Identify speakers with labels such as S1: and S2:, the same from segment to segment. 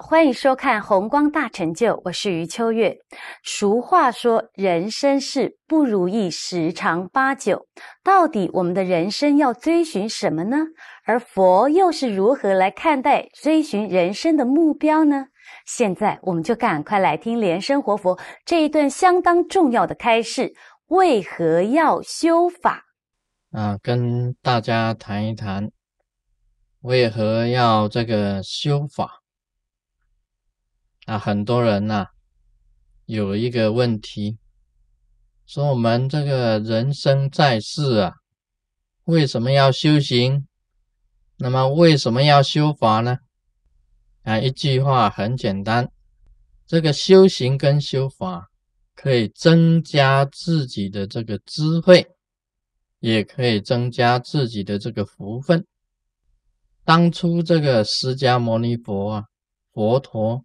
S1: 欢迎收看《红光大成就》，我是余秋月。俗话说，人生是不如意十常八九，到底我们的人生要追寻什么呢？而佛又是如何来看待追寻人生的目标呢？现在我们就赶快来听莲生活佛这一段相当重要的开示：为何要修法？
S2: 啊，跟大家谈一谈，为何要这个修法？啊，很多人呐，有一个问题，说我们这个人生在世啊，为什么要修行？那么为什么要修法呢？啊，一句话很简单，这个修行跟修法可以增加自己的这个智慧，也可以增加自己的这个福分。当初这个释迦牟尼佛啊，佛陀。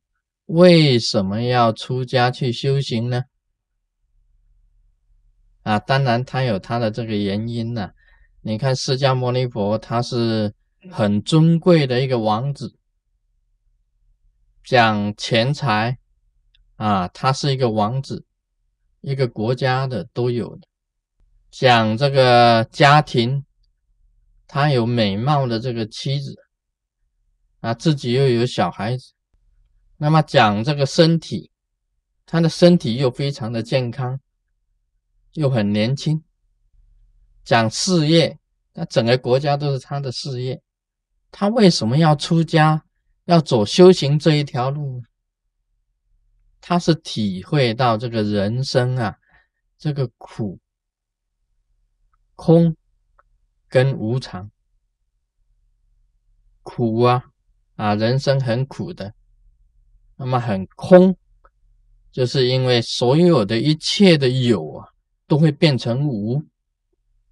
S2: 为什么要出家去修行呢？啊，当然他有他的这个原因呢。你看释迦牟尼佛，他是很尊贵的一个王子，讲钱财啊，他是一个王子，一个国家的都有的。讲这个家庭，他有美貌的这个妻子啊，自己又有小孩子。那么讲这个身体，他的身体又非常的健康，又很年轻。讲事业，那整个国家都是他的事业。他为什么要出家，要走修行这一条路？他是体会到这个人生啊，这个苦、空跟无常，苦啊啊，人生很苦的。那么很空，就是因为所有的一切的有啊，都会变成无，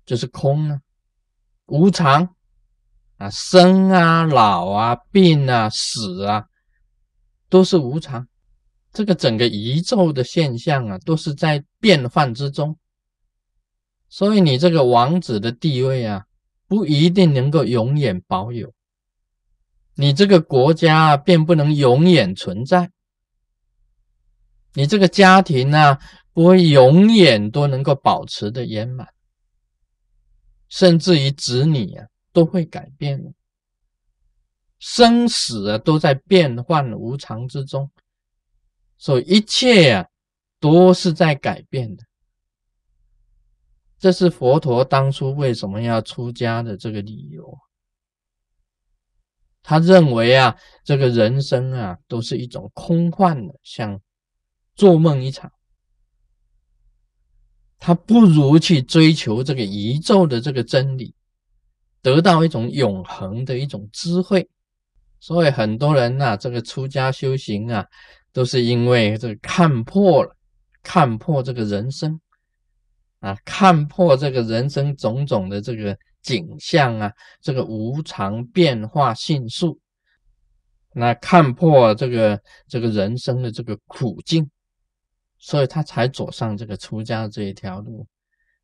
S2: 就是空啊，无常啊，生啊、老啊、病啊、死啊，都是无常。这个整个宇宙的现象啊，都是在变幻之中。所以你这个王子的地位啊，不一定能够永远保有。你这个国家便不能永远存在，你这个家庭呢，不会永远都能够保持的圆满，甚至于子女啊都会改变的，生死啊都在变幻无常之中，所以一切呀都是在改变的。这是佛陀当初为什么要出家的这个理由。他认为啊，这个人生啊，都是一种空幻的，像做梦一场。他不如去追求这个宇宙的这个真理，得到一种永恒的一种智慧。所以很多人呐，这个出家修行啊，都是因为这个看破了，看破这个人生啊，看破这个人生种种的这个。景象啊，这个无常变化迅速，那看破这个这个人生的这个苦境，所以他才走上这个出家这一条路。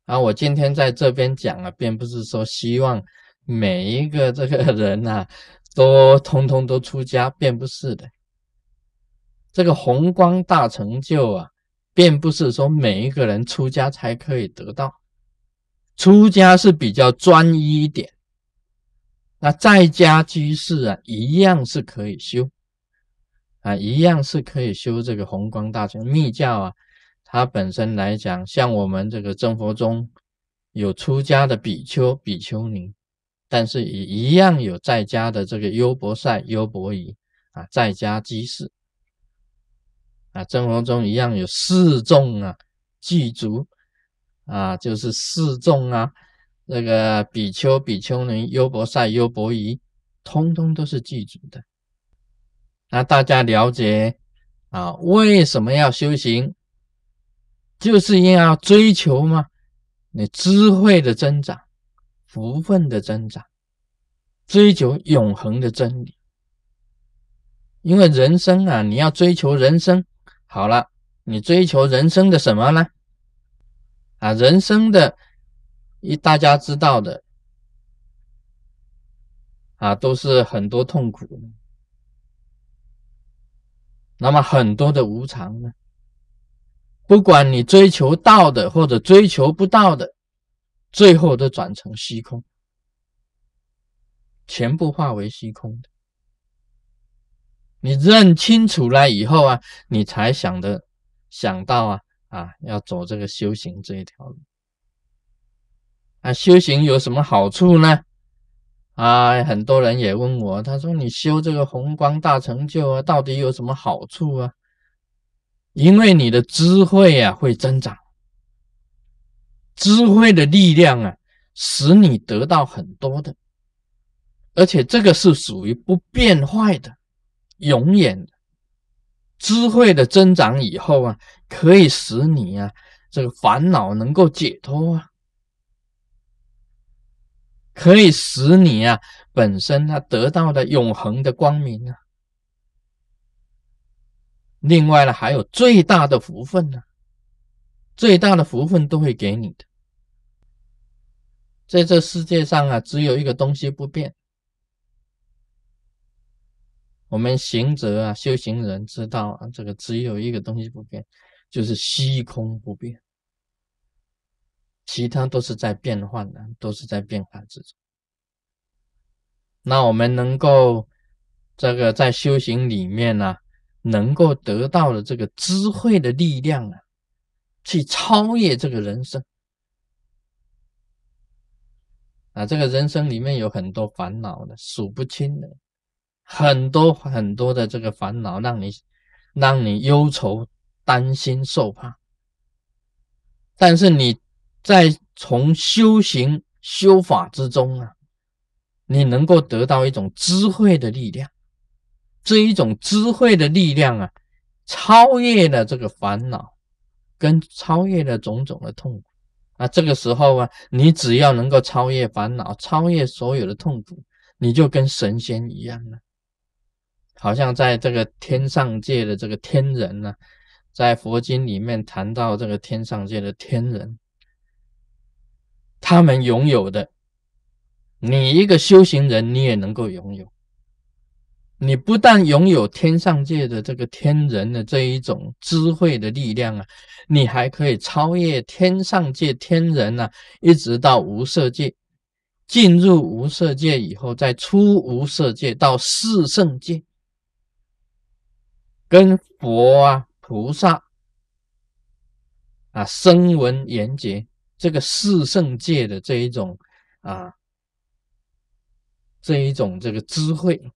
S2: 啊，我今天在这边讲啊，并不是说希望每一个这个人呐都通通都出家，并不是的。这个宏光大成就啊，并不是说每一个人出家才可以得到。出家是比较专一一点，那在家居士啊，一样是可以修啊，一样是可以修这个弘光大乘密教啊。它本身来讲，像我们这个真佛中有出家的比丘、比丘尼，但是也一样有在家的这个优婆塞、优婆夷啊，在家居士啊，真佛中一样有四众啊，具足。啊，就是四众啊，那个比丘、比丘尼、优婆塞、优婆夷，通通都是具足的。那大家了解啊，为什么要修行？就是因为要追求嘛，你智慧的增长，福分的增长，追求永恒的真理。因为人生啊，你要追求人生，好了，你追求人生的什么呢？啊，人生的，一大家知道的，啊，都是很多痛苦的。那么很多的无常呢，不管你追求到的或者追求不到的，最后都转成虚空，全部化为虚空。你认清楚了以后啊，你才想的想到啊啊，要走这个修行这一条路。啊，修行有什么好处呢？啊，很多人也问我，他说：“你修这个宏光大成就啊，到底有什么好处啊？”因为你的智慧啊会增长，智慧的力量啊，使你得到很多的，而且这个是属于不变坏的。永远智慧的增长以后啊，可以使你啊这个烦恼能够解脱啊，可以使你啊本身它得到的永恒的光明啊。另外呢，还有最大的福分呢，最大的福分都会给你的。在这世界上啊，只有一个东西不变。我们行者啊，修行人知道啊，这个只有一个东西不变，就是虚空不变，其他都是在变换的，都是在变化之中。那我们能够这个在修行里面呢，能够得到的这个智慧的力量啊，去超越这个人生啊，这个人生里面有很多烦恼的，数不清的。很多很多的这个烦恼，让你让你忧愁、担心、受怕。但是你在从修行修法之中啊，你能够得到一种智慧的力量。这一种智慧的力量啊，超越了这个烦恼，跟超越了种种的痛苦。那这个时候啊，你只要能够超越烦恼，超越所有的痛苦，你就跟神仙一样了。好像在这个天上界的这个天人呢，在佛经里面谈到这个天上界的天人，他们拥有的，你一个修行人，你也能够拥有。你不但拥有天上界的这个天人的这一种智慧的力量啊，你还可以超越天上界天人啊，一直到无色界，进入无色界以后，再出无色界到四圣界。跟佛啊、菩萨啊、声闻缘觉这个四圣界的这一种啊，这一种这个智慧，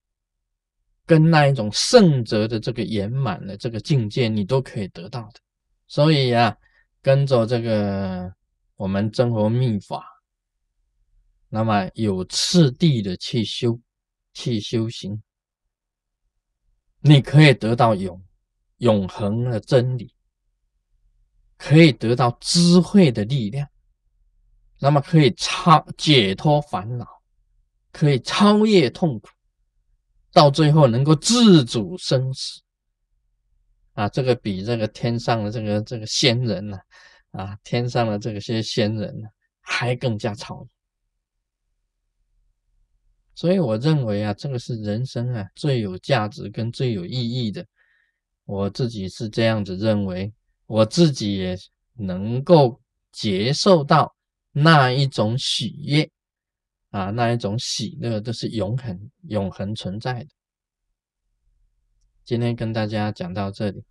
S2: 跟那一种圣者的这个圆满的这个境界，你都可以得到的。所以啊，跟着这个我们真佛密法，那么有次第的去修、去修行。你可以得到永永恒的真理，可以得到智慧的力量，那么可以超解脱烦恼，可以超越痛苦，到最后能够自主生死啊！这个比这个天上的这个这个仙人呢，啊，天上的这些仙人呢，还更加超。所以我认为啊，这个是人生啊最有价值跟最有意义的。我自己是这样子认为，我自己也能够接受到那一种喜悦啊，那一种喜乐都是永恒、永恒存在的。今天跟大家讲到这里。